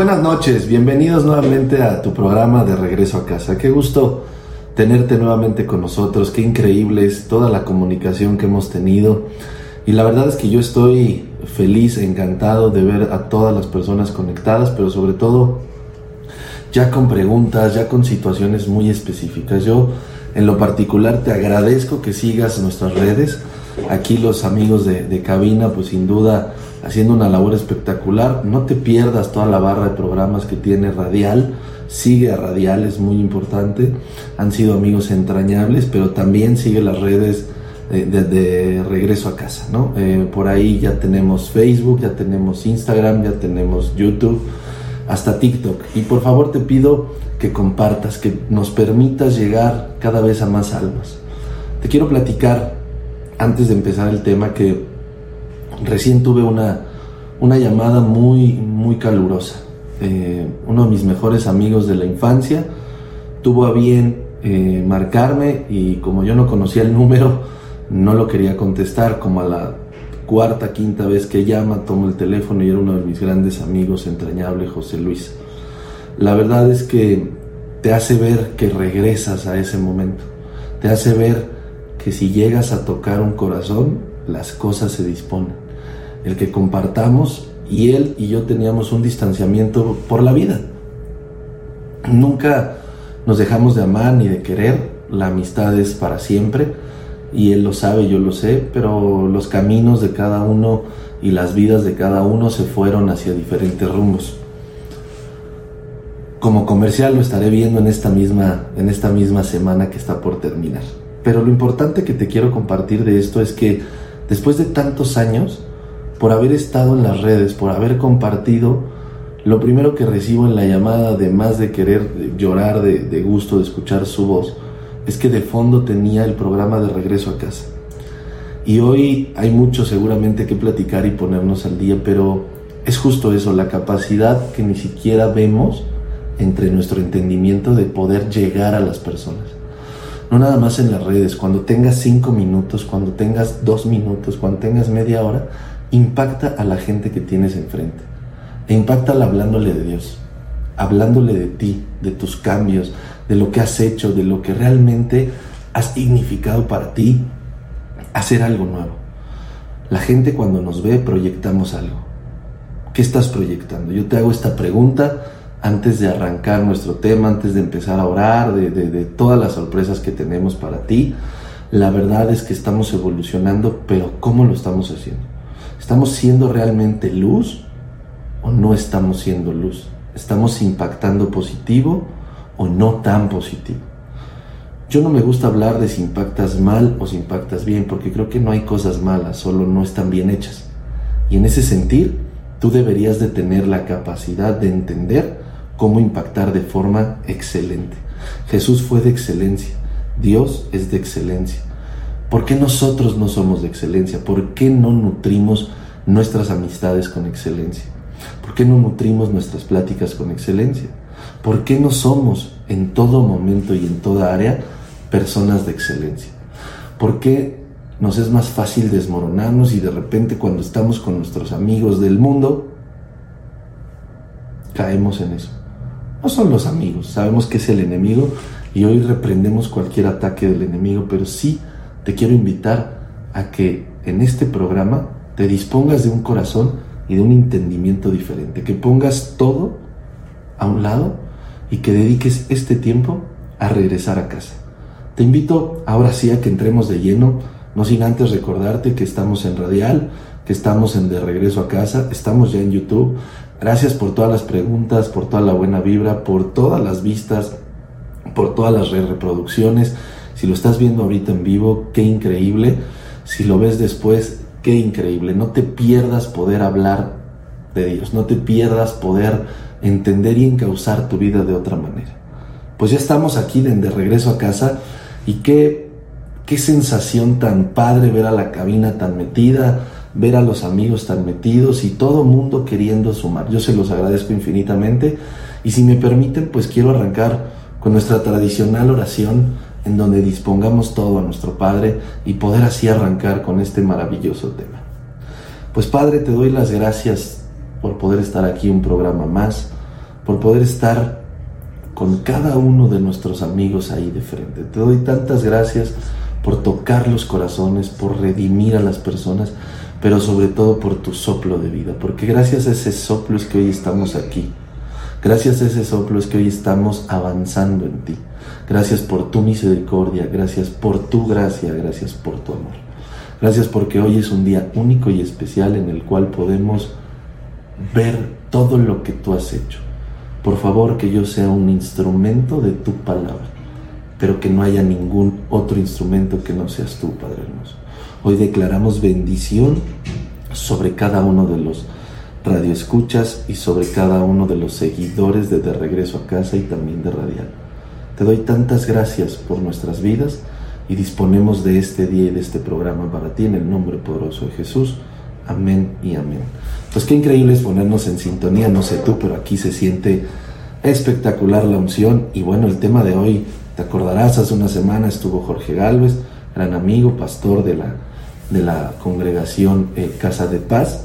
Buenas noches, bienvenidos nuevamente a tu programa de regreso a casa. Qué gusto tenerte nuevamente con nosotros, qué increíble es toda la comunicación que hemos tenido. Y la verdad es que yo estoy feliz, encantado de ver a todas las personas conectadas, pero sobre todo ya con preguntas, ya con situaciones muy específicas. Yo en lo particular te agradezco que sigas nuestras redes. Aquí los amigos de, de cabina, pues sin duda haciendo una labor espectacular. No te pierdas toda la barra de programas que tiene Radial. Sigue a Radial, es muy importante. Han sido amigos entrañables, pero también sigue las redes de, regreso a casa. ¿no? Eh, por ahí ya tenemos Facebook, ya tenemos Instagram, ya tenemos YouTube, hasta TikTok. Y por favor te pido que compartas, que nos permitas llegar cada vez a más almas. Te quiero platicar, antes de empezar el tema, que recién tuve una, una llamada muy, muy calurosa. Eh, uno de mis mejores amigos de la infancia tuvo a bien eh, marcarme y como yo no conocía el número, no lo quería contestar. Como a la cuarta, quinta vez que llama, tomo el teléfono y era uno de mis grandes amigos, entrañable José Luis. La verdad es que te hace ver que regresas a ese momento. Te hace ver que si llegas a tocar un corazón, las cosas se disponen el que compartamos y él y yo teníamos un distanciamiento por la vida. Nunca nos dejamos de amar ni de querer, la amistad es para siempre y él lo sabe, yo lo sé, pero los caminos de cada uno y las vidas de cada uno se fueron hacia diferentes rumbos. Como comercial lo estaré viendo en esta misma en esta misma semana que está por terminar. Pero lo importante que te quiero compartir de esto es que después de tantos años por haber estado en las redes, por haber compartido, lo primero que recibo en la llamada, además de querer llorar de, gusto de escuchar su voz, es que de fondo tenía el programa de regreso a casa. Y hoy hay mucho seguramente que platicar y ponernos al día, pero es justo eso, la capacidad que ni siquiera vemos entre nuestro entendimiento de poder llegar a las personas. No nada más en las redes, cuando tengas cinco minutos, cuando tengas dos minutos, cuando tengas media hora, impacta a la gente que tienes enfrente. E impacta hablándole de Dios, hablándole de ti, de tus cambios, de lo que has hecho, de lo que realmente has significado para ti hacer algo nuevo. La gente cuando nos ve proyectamos algo. ¿Qué estás proyectando? Yo te hago esta pregunta antes de arrancar nuestro tema, antes de empezar a orar, de todas las sorpresas que tenemos para ti. La verdad es que estamos evolucionando, pero ¿cómo lo estamos haciendo? ¿Estamos siendo realmente luz o no estamos siendo luz? ¿Estamos impactando positivo o no tan positivo? Yo no me gusta hablar de si impactas mal o si impactas bien, porque creo que no hay cosas malas, solo no están bien hechas. Y en ese sentido, tú deberías de tener la capacidad de entender cómo impactar de forma excelente. Jesús fue de excelencia, Dios es de excelencia. ¿Por qué nosotros no somos de excelencia? ¿Por qué no nutrimos nuestras amistades con excelencia? ¿Por qué no nutrimos nuestras pláticas con excelencia? ¿Por qué no somos en todo momento y en toda área personas de excelencia? ¿Por qué nos es más fácil desmoronarnos y de repente cuando estamos con nuestros amigos del mundo, caemos en eso? No son los amigos, sabemos que es el enemigo y hoy reprendemos cualquier ataque del enemigo, pero sí te quiero invitar a que en este programa te dispongas de un corazón y de un entendimiento diferente, que pongas todo a un lado y que dediques este tiempo a regresar a casa. Te invito ahora sí a que entremos de lleno, no sin antes recordarte que estamos en Radial, que estamos en De Regreso a Casa, estamos ya en YouTube. Gracias por todas las preguntas, por toda la buena vibra, por todas las vistas, por todas las reproducciones. Si lo estás viendo ahorita en vivo, qué increíble. Si lo ves después, qué increíble. No te pierdas poder hablar de Dios. No te pierdas poder entender y encauzar tu vida de otra manera. Pues ya estamos aquí de, regreso a casa y qué, qué sensación tan padre ver a la cabina tan metida, ver a los amigos tan metidos y todo mundo queriendo sumar. Yo se los agradezco infinitamente y si me permiten, pues quiero arrancar con nuestra tradicional oración en donde dispongamos todo a nuestro Padre y poder así arrancar con este maravilloso tema. Pues Padre, te doy las gracias por poder estar aquí un programa más, por poder estar con cada uno de nuestros amigos ahí de frente. Te doy tantas gracias por tocar los corazones, por redimir a las personas, pero sobre todo por tu soplo de vida, porque gracias a ese soplo es que hoy estamos aquí. Gracias a ese soplo es que hoy estamos avanzando en ti. Gracias por tu misericordia, gracias por tu gracia, gracias por tu amor. Gracias porque hoy es un día único y especial en el cual podemos ver todo lo que tú has hecho. Por favor, que yo sea un instrumento de tu palabra, pero que no haya ningún otro instrumento que no seas tú, Padre hermoso. Hoy declaramos bendición sobre cada uno de los radioescuchas y sobre cada uno de los seguidores de De Regreso a Casa y también de Radial. Te doy tantas gracias por nuestras vidas y disponemos de este día y de este programa para ti en el nombre poderoso de Jesús. Amén y amén. Pues qué increíble es ponernos en sintonía, no sé tú, pero aquí se siente espectacular la unción. Y bueno, el tema de hoy, te acordarás, hace una semana estuvo Jorge Galvez, gran amigo, pastor de la, de la congregación eh, Casa de Paz.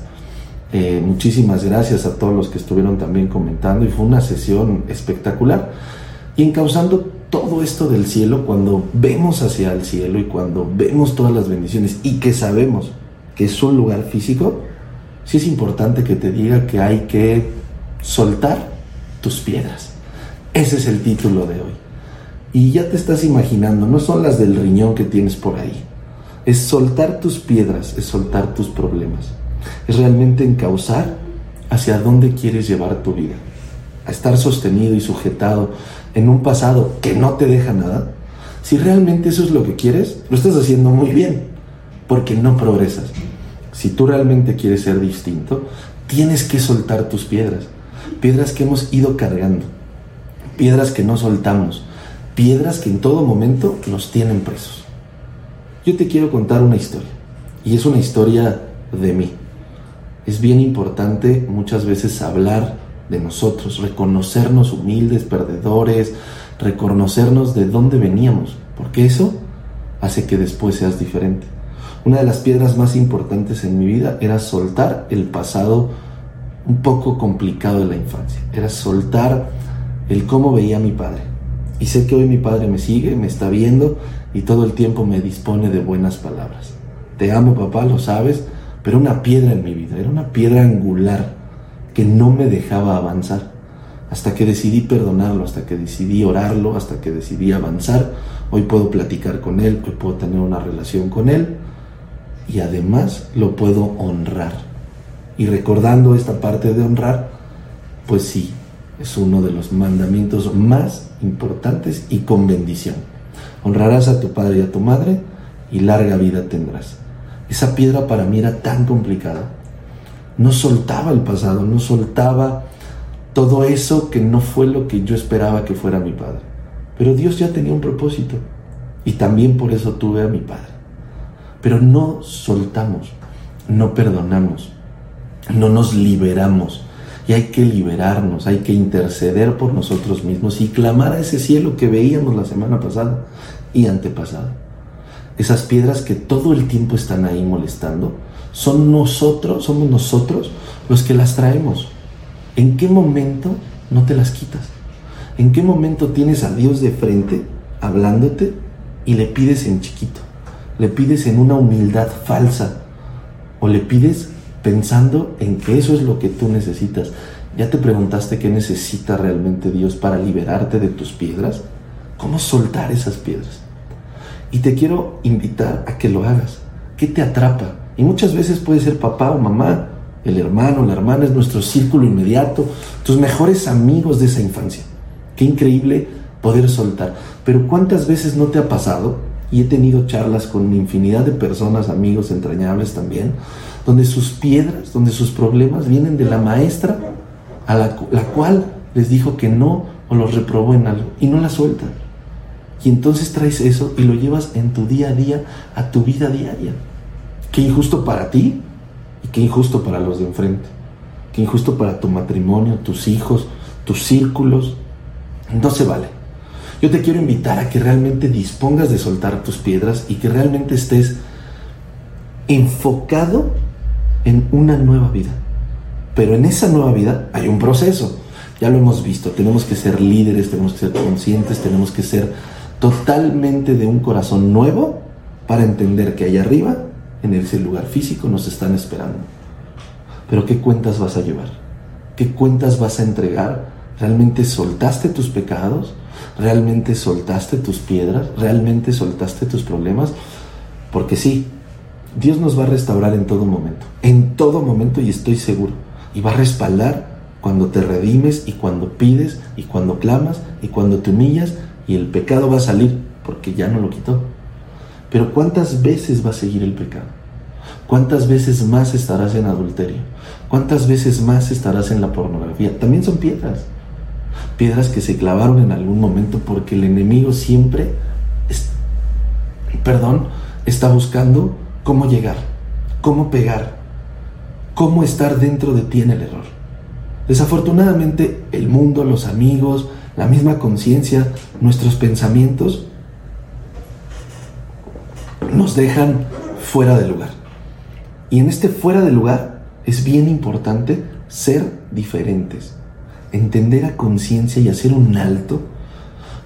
Eh, muchísimas gracias a todos los que estuvieron también comentando y fue una sesión espectacular. Y encauzando todo esto del cielo, cuando vemos hacia el cielo y cuando vemos todas las bendiciones y que sabemos que es un lugar físico, sí es importante que te diga que hay que soltar tus piedras. Ese es el título de hoy. Y ya te estás imaginando, no son las del riñón que tienes por ahí. Es soltar tus piedras, es soltar tus problemas. Es realmente encauzar hacia dónde quieres llevar tu vida. A estar sostenido y sujetado en un pasado que no te deja nada. Si realmente eso es lo que quieres, lo estás haciendo muy bien porque no progresas. Si tú realmente quieres ser distinto, tienes que soltar tus piedras. Piedras que hemos ido cargando. Piedras que no soltamos. Piedras que en todo momento nos tienen presos. Yo te quiero contar una historia. Y es una historia de mí. Es bien importante muchas veces hablar de nosotros, reconocernos humildes, perdedores, reconocernos de dónde veníamos, porque eso hace que después seas diferente. Una de las piedras más importantes en mi vida era soltar el pasado un poco complicado de la infancia. Era soltar el cómo veía a mi padre. Y sé que hoy mi padre me sigue, me está viendo y todo el tiempo me dispone de buenas palabras. Te amo papá, lo sabes, pero una piedra en mi vida, era una piedra angular que no me dejaba avanzar. Hasta que decidí perdonarlo, hasta que decidí orarlo, hasta que decidí avanzar, hoy puedo platicar con él, hoy puedo tener una relación con él y además lo puedo honrar. Y recordando esta parte de honrar, pues sí, es uno de los mandamientos más importantes y con bendición. Honrarás a tu padre y a tu madre y larga vida tendrás. Esa piedra para mí era tan complicada. No soltaba el pasado, no soltaba todo eso que no fue lo que yo esperaba que fuera mi padre. Pero Dios ya tenía un propósito y también por eso tuve a mi padre. Pero no soltamos, no perdonamos, no nos liberamos. Y hay que liberarnos, hay que interceder por nosotros mismos y clamar a ese cielo que veíamos la semana pasada y antepasada. Esas piedras que todo el tiempo están ahí molestando, son nosotros, somos nosotros los que las traemos. ¿En qué momento no te las quitas? ¿En qué momento tienes a Dios de frente hablándote y le pides en chiquito? le pides en una humildad falsa o le pides pensando en que eso es lo que tú necesitas. ¿Ya te preguntaste qué necesita realmente Dios para liberarte de tus piedras? ¿Cómo soltar esas piedras? Y te quiero invitar a que lo hagas. ¿Qué te atrapa? Y muchas veces puede ser papá o mamá, el hermano, la hermana es nuestro círculo inmediato, tus mejores amigos de esa infancia. Qué increíble poder soltar. Pero ¿cuántas veces no te ha pasado y he tenido charlas con infinidad de personas, amigos entrañables también, donde sus piedras, donde sus problemas vienen de la maestra a la, cual les dijo que no o los reprobó en algo y no la sueltan. Y entonces traes eso y lo llevas en tu día a día, a tu vida diaria. Qué injusto para ti y qué injusto para los de enfrente. Qué injusto para tu matrimonio, tus hijos, tus círculos. No se vale. Yo te quiero invitar a que realmente dispongas de soltar tus piedras y que realmente estés enfocado en una nueva vida. Pero en esa nueva vida hay un proceso. Ya lo hemos visto. Tenemos que ser líderes, tenemos que ser conscientes, tenemos que ser totalmente de un corazón nuevo para entender que allá arriba, en ese lugar físico, nos están esperando. Pero ¿qué cuentas vas a llevar? ¿Qué cuentas vas a entregar? ¿Realmente soltaste tus pecados? ¿Realmente soltaste tus piedras? ¿Realmente soltaste tus problemas? Porque sí, Dios nos va a restaurar en todo momento. En todo momento y estoy seguro. Y va a respaldar cuando te redimes y cuando pides y cuando clamas y cuando te humillas y el pecado va a salir porque ya no lo quitó. Pero ¿cuántas veces va a seguir el pecado? ¿Cuántas veces más estarás en adulterio? ¿Cuántas veces más estarás en la pornografía? También son piedras. Piedras que se clavaron en algún momento porque el enemigo siempre, perdón, está buscando cómo llegar, cómo pegar, cómo estar dentro de ti en el error. Desafortunadamente el mundo, los amigos, la misma conciencia, nuestros pensamientos nos dejan fuera de lugar. Y en este fuera de lugar es bien importante ser diferentes, entender a conciencia y hacer un alto,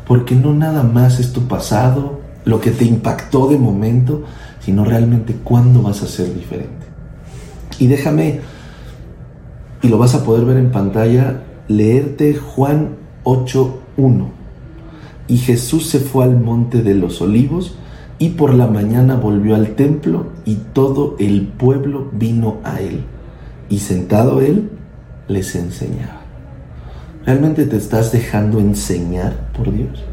porque no nada más es tu pasado, lo que te impactó de momento, sino realmente cuándo vas a ser diferente. Y déjame, y lo vas a poder ver en pantalla, leerte Juan 8.1. Y Jesús se fue al monte de los olivos y por la mañana volvió al templo y todo el pueblo vino a él. Y sentado él, les enseñaba. ¿Realmente te estás dejando enseñar por Dios?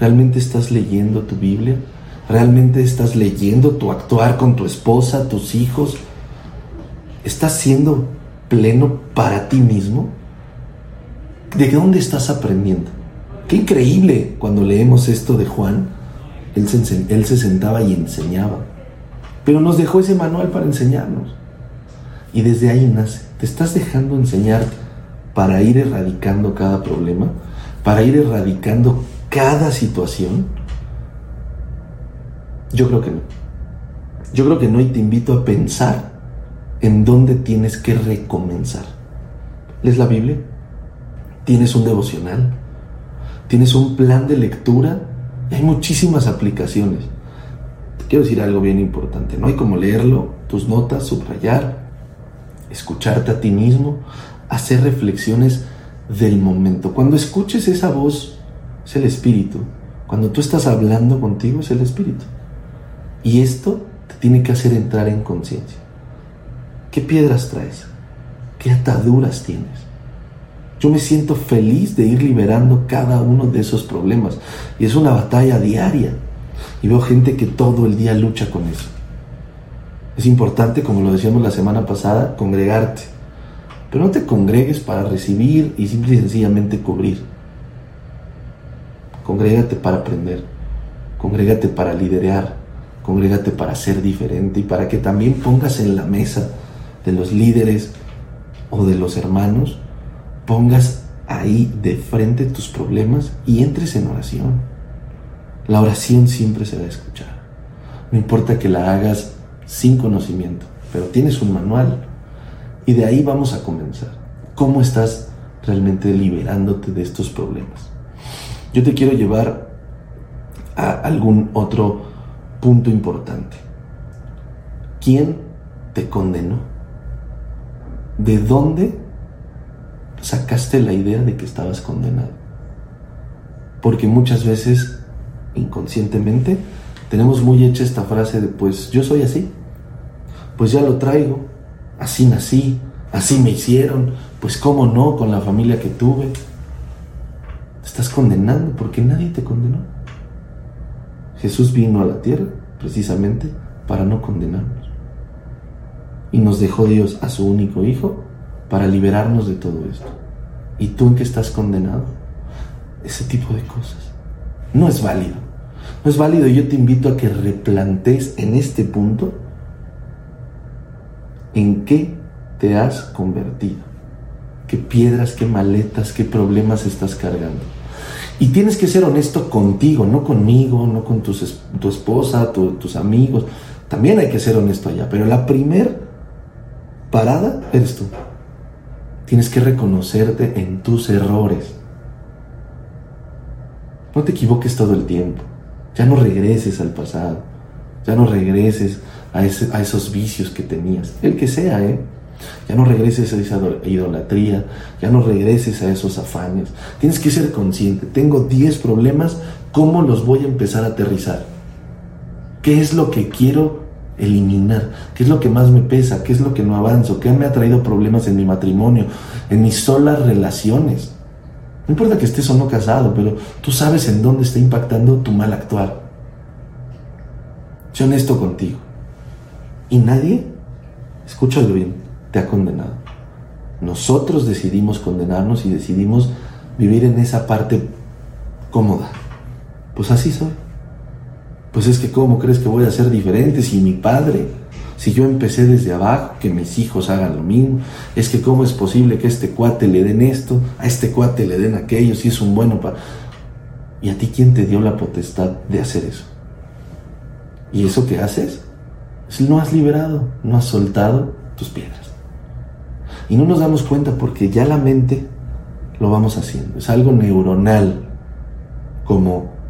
¿Realmente estás leyendo tu Biblia? ¿Realmente estás leyendo tu actuar con tu esposa, tus hijos? ¿Estás siendo pleno para ti mismo? ¿De dónde estás aprendiendo? Qué increíble cuando leemos esto de Juan. Él se, sentaba y enseñaba. Pero nos dejó ese manual para enseñarnos. Y desde ahí nace. ¿Te estás dejando enseñar para ir erradicando cada problema? ¿Para ir erradicando cada situación? Yo creo que no. Yo creo que no y te invito a pensar en dónde tienes que recomenzar. ¿Lees la Biblia? ¿Tienes un devocional? ¿Tienes un plan de lectura? Hay muchísimas aplicaciones. Te quiero decir algo bien importante. No hay como leerlo, tus notas, subrayar, escucharte a ti mismo, hacer reflexiones del momento. Cuando escuches esa voz, es el Espíritu. Cuando tú estás hablando contigo, es el Espíritu. Y esto te tiene que hacer entrar en conciencia. ¿Qué piedras traes? ¿Qué ataduras tienes? Yo me siento feliz de ir liberando cada uno de esos problemas. Y es una batalla diaria. Y veo gente que todo el día lucha con eso. Es importante, como lo decíamos la semana pasada, congregarte. Pero no te congregues para recibir y simple y sencillamente cubrir. Congrégate para aprender. Congrégate para liderar congrégate para ser diferente y para que también pongas en la mesa de los líderes o de los hermanos, pongas ahí de frente tus problemas y entres en oración. La oración siempre se va a escuchar. No importa que la hagas sin conocimiento, pero tienes un manual y de ahí vamos a comenzar. ¿Cómo estás realmente liberándote de estos problemas? Yo te quiero llevar a algún otro punto importante. ¿Quién te condenó? ¿De dónde sacaste la idea de que estabas condenado? Porque muchas veces, inconscientemente, tenemos muy hecha esta frase de, pues yo soy así, pues ya lo traigo, así nací, así me hicieron, pues cómo no con la familia que tuve. Estás condenando porque nadie te condenó. Jesús vino a la tierra precisamente para no condenarnos. Y nos dejó Dios a su único Hijo para liberarnos de todo esto. ¿Y tú en qué estás condenado? Ese tipo de cosas. No es válido. No es válido. Yo te invito a que replantes en este punto en qué te has convertido. ¿Qué piedras, qué maletas, qué problemas estás cargando? Y tienes que ser honesto contigo, no conmigo, no con tu esposa, tus amigos. También hay que ser honesto allá. Pero la primer parada eres tú. Tienes que reconocerte en tus errores. No te equivoques todo el tiempo. Ya no regreses al pasado. Ya no regreses a, esos vicios que tenías. El que sea, ¿eh? Ya no regreses a esa idolatría, ya no regreses a esos afanes. Tienes que ser consciente. Tengo 10 problemas, ¿cómo los voy a empezar a aterrizar? ¿Qué es lo que quiero eliminar? ¿Qué es lo que más me pesa? ¿Qué es lo que no avanzo? ¿Qué me ha traído problemas en mi matrimonio? En mis solas relaciones. No importa que estés o no casado, pero tú sabes en dónde está impactando tu mal actuar. Sé honesto contigo. Y nadie, escúchalo bien, te ha condenado. Nosotros decidimos condenarnos y decidimos vivir en esa parte cómoda. Pues así soy. Pues es que ¿cómo crees que voy a ser diferente si mi padre, si yo empecé desde abajo, que mis hijos hagan lo mismo? Es que ¿cómo es posible que a este cuate le den esto, a este cuate le den aquello, si es un bueno para... ¿Y a ti quién te dio la potestad de hacer eso? ¿Y eso que haces? No has liberado, no has soltado tus piedras. Y no nos damos cuenta porque ya la mente lo vamos haciendo. Es algo neuronal, como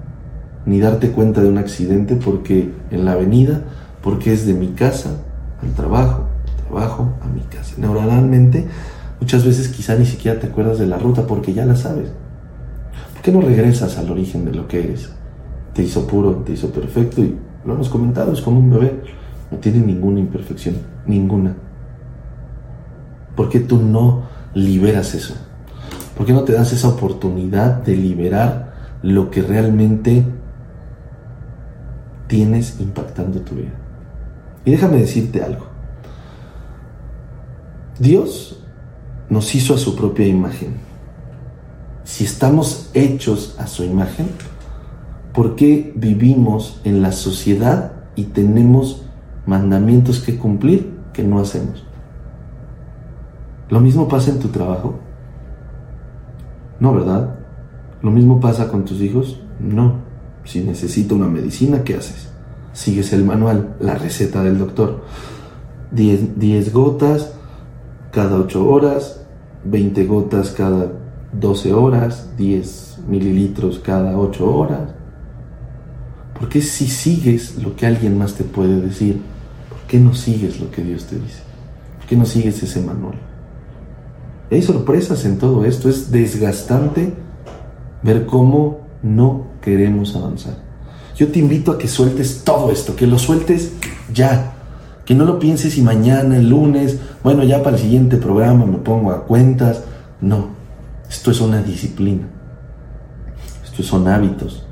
ni darte cuenta de un accidente porque en la avenida, porque es de mi casa al trabajo, trabajo a mi casa. Neuronalmente, muchas veces quizá ni siquiera te acuerdas de la ruta porque ya la sabes. ¿Por qué no regresas al origen de lo que eres? Te hizo puro, te hizo perfecto y lo hemos comentado, es como un bebé. No tiene ninguna imperfección, ninguna. ¿Por qué tú no liberas eso? ¿Por qué no te das esa oportunidad de liberar lo que realmente tienes impactando tu vida. Y déjame decirte algo. Dios nos hizo a su propia imagen. Si estamos hechos a su imagen, ¿por qué vivimos en la sociedad y tenemos mandamientos que cumplir que no hacemos? ¿Lo mismo pasa en tu trabajo? No, ¿verdad? ¿Lo mismo pasa con tus hijos? No. Si necesito una medicina, ¿qué haces? Sigues el manual, la receta del doctor. 10, gotas cada 8 horas, 20 gotas cada 12 horas, 10 mililitros cada 8 horas. ¿Por qué si sigues lo que alguien más te puede decir, por qué no sigues lo que Dios te dice? ¿Por qué no sigues ese manual? Hay sorpresas en todo esto, es desgastante ver cómo no queremos avanzar. Yo te invito a que sueltes todo esto, que lo sueltes ya, que no lo pienses y mañana, el lunes, bueno, ya para el siguiente programa me pongo a cuentas. No, esto es una disciplina, esto son hábitos,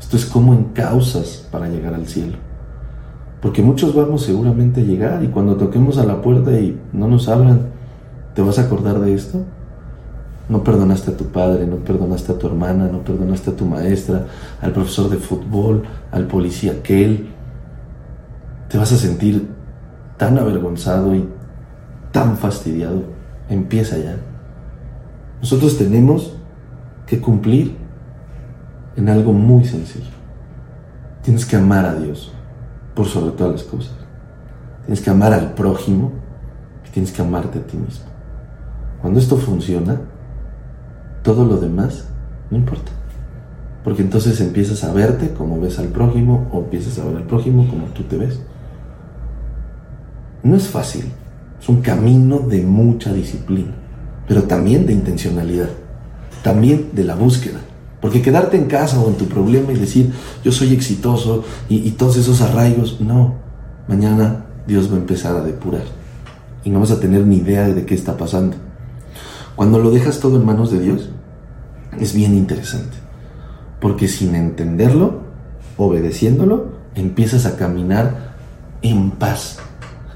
esto es como en causas para llegar al cielo. Porque muchos vamos seguramente a llegar y cuando toquemos a la puerta y no nos abran, ¿te vas a acordar de esto? No perdonaste a tu padre, no perdonaste a tu hermana, no perdonaste a tu maestra, al profesor de fútbol, al policía aquel. Te vas a sentir tan avergonzado y tan fastidiado. Empieza ya. Nosotros tenemos que cumplir en algo muy sencillo. Tienes que amar a Dios por sobre todas las cosas. Tienes que amar al prójimo y tienes que amarte a ti mismo. Cuando esto funciona, todo lo demás no importa. Porque entonces empiezas a verte como ves al prójimo o empiezas a ver al prójimo como tú te ves. No es fácil, es un camino de mucha disciplina, pero también de intencionalidad, también de la búsqueda. Porque quedarte en casa o en tu problema y decir yo soy exitoso y, y todos esos arraigos, no. Mañana Dios va a empezar a depurar y no vas a tener ni idea de qué está pasando. Cuando lo dejas todo en manos de Dios, es bien interesante. Porque sin entenderlo, obedeciéndolo, empiezas a caminar en paz.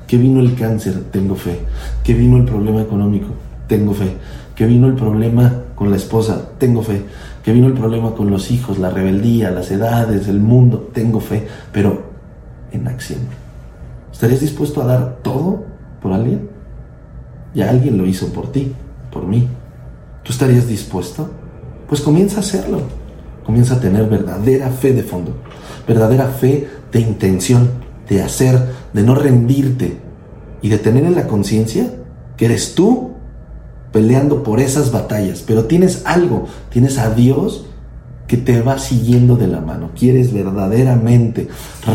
Que vino el cáncer, tengo fe. Que vino el problema económico, tengo fe. Que vino el problema con la esposa, tengo fe. Que vino el problema con los hijos, la rebeldía, las edades, el mundo, tengo fe. Pero en acción. ¿Estarías dispuesto a dar todo por alguien? Ya alguien lo hizo por ti por mí. ¿Tú estarías dispuesto? Pues comienza a hacerlo. Comienza a tener verdadera fe de fondo, verdadera fe de intención, de hacer, de no rendirte y de tener en la conciencia que eres tú peleando por esas batallas, pero tienes algo, tienes a Dios que te va siguiendo de la mano. Quieres verdaderamente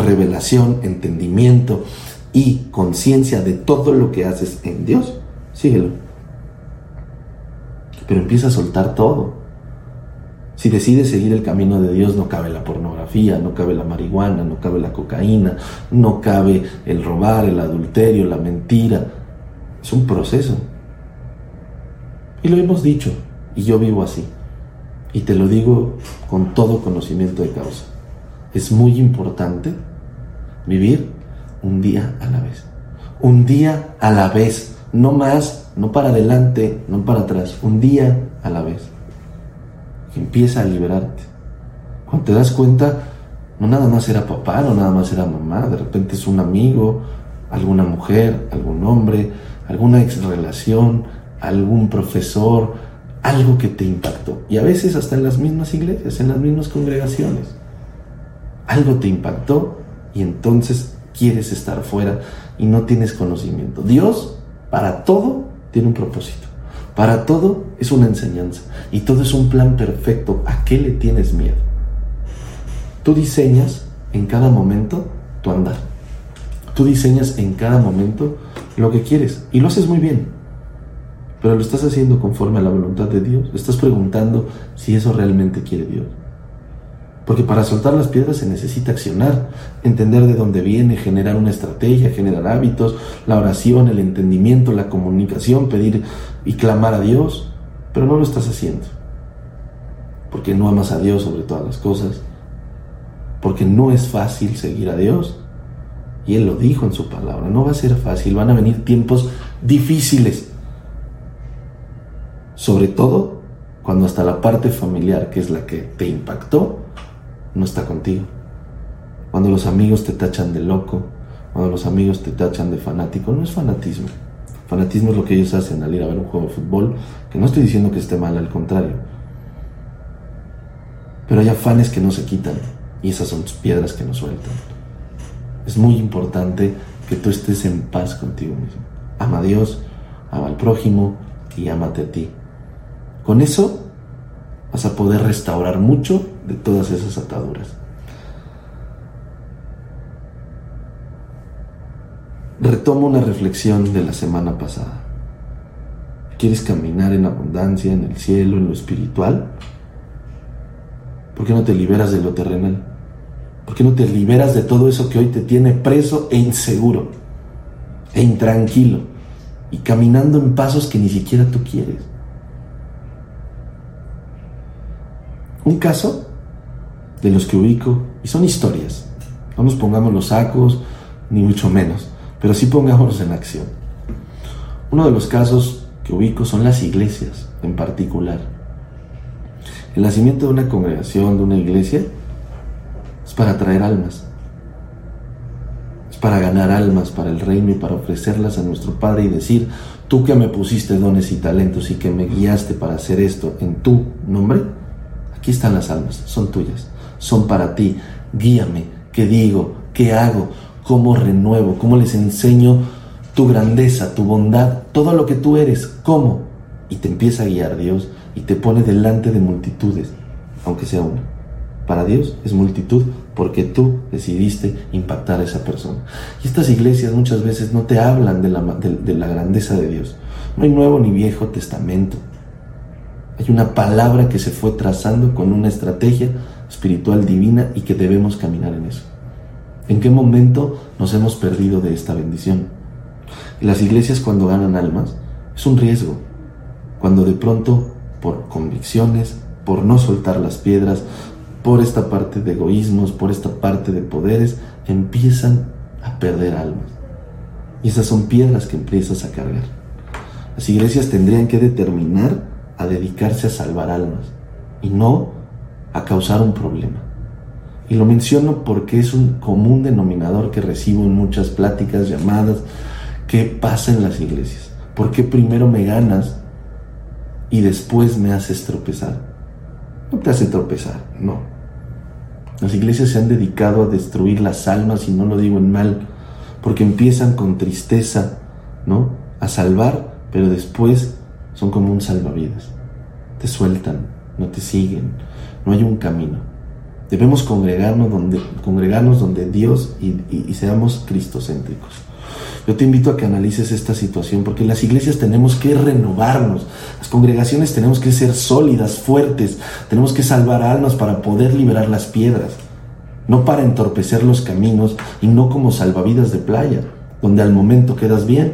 revelación, entendimiento y conciencia de todo lo que haces en Dios, síguelo. Pero empieza a soltar todo. Si decides seguir el camino de Dios, no cabe la pornografía, no cabe la marihuana, no cabe la cocaína, no cabe el robar, el adulterio, la mentira. Es un proceso. Y lo hemos dicho, y yo vivo así. Y te lo digo con todo conocimiento de causa. Es muy importante vivir un día a la vez. Un día a la vez. No más, no para adelante, no para atrás. Un día a la vez empieza a liberarte. Cuando te das cuenta, no nada más era papá, no nada más era mamá, de repente es un amigo, alguna mujer, algún hombre, alguna ex relación, algún profesor, algo que te impactó. Y a veces hasta en las mismas iglesias, en las mismas congregaciones. Algo te impactó y entonces quieres estar fuera y no tienes conocimiento. Dios, para todo, tiene un propósito. Para todo es una enseñanza y todo es un plan perfecto. ¿A qué le tienes miedo? Tú diseñas en cada momento tu andar. Tú diseñas en cada momento lo que quieres y lo haces muy bien. Pero lo estás haciendo conforme a la voluntad de Dios. Estás preguntando si eso realmente quiere Dios. Porque para soltar las piedras se necesita accionar, entender de dónde viene, generar una estrategia, generar hábitos, la oración, el entendimiento, la comunicación, pedir y clamar a Dios. Pero no lo estás haciendo. Porque no amas a Dios sobre todas las cosas. Porque no es fácil seguir a Dios. Y Él lo dijo en su palabra. No va a ser fácil. Van a venir tiempos difíciles. Sobre todo cuando hasta la parte familiar, que es la que te impactó, no está contigo. Cuando los amigos te tachan de loco, cuando los amigos te tachan de fanático, no es fanatismo. Fanatismo es lo que ellos hacen al ir a ver un juego de fútbol, que no estoy diciendo que esté mal, al contrario. Pero hay afanes que no se quitan y esas son piedras que no sueltan. Es muy importante que tú estés en paz contigo mismo. Ama a Dios, ama al prójimo y amate a ti. Con eso vas a poder restaurar mucho de todas esas ataduras. Retomo una reflexión de la semana pasada. ¿Quieres caminar en abundancia, en el cielo, en lo espiritual? ¿Por qué no te liberas de lo terrenal? ¿Por qué no te liberas de todo eso que hoy te tiene preso e inseguro, e intranquilo, y caminando en pasos que ni siquiera tú quieres? Un caso de los que ubico, y son historias. No nos pongamos los sacos, ni mucho menos, pero sí pongámonos en acción. Uno de los casos que ubico son las iglesias en particular. El nacimiento de una congregación, de una iglesia, es para traer almas. Es para ganar almas para el reino y para ofrecerlas a nuestro Padre y decir, tú que me pusiste dones y talentos y que me guiaste para hacer esto en tu nombre, aquí están las almas, son tuyas son para ti. Guíame, qué digo, qué hago, cómo renuevo, cómo les enseño tu grandeza, tu bondad, todo lo que tú eres, cómo. Y te empieza a guiar Dios y te pone delante de multitudes, aunque sea una. Para Dios es multitud porque tú decidiste impactar a esa persona. Y estas iglesias muchas veces no te hablan de la, de la grandeza de Dios. No hay nuevo ni viejo testamento. Hay una palabra que se fue trazando con una estrategia espiritual divina y que debemos caminar en eso. ¿En qué momento nos hemos perdido de esta bendición? las iglesias cuando ganan almas es un riesgo. Cuando de pronto, por convicciones, por no soltar las piedras, por esta parte de egoísmos, por esta parte de poderes, empiezan a perder almas. Y esas son piedras que empiezas a cargar. Las iglesias tendrían que determinar a dedicarse a salvar almas y no a causar un problema. Y lo menciono porque es un común denominador que recibo en muchas pláticas, llamadas, que pasa en las iglesias. ¿Por qué primero me ganas y después me haces tropezar? No te hace tropezar, no. Las iglesias se han dedicado a destruir las almas y no lo digo en mal, porque empiezan con tristeza, ¿no? A salvar, pero después son como un salvavidas. Te sueltan, no te siguen, no hay un camino. Debemos congregarnos donde, congregarnos donde Dios y, y seamos cristocéntricos. Yo te invito a que analices esta situación porque las iglesias tenemos que renovarnos, las congregaciones tenemos que ser sólidas, fuertes, tenemos que salvar almas para poder liberar las piedras, no para entorpecer los caminos y no como salvavidas de playa, donde al momento quedas bien,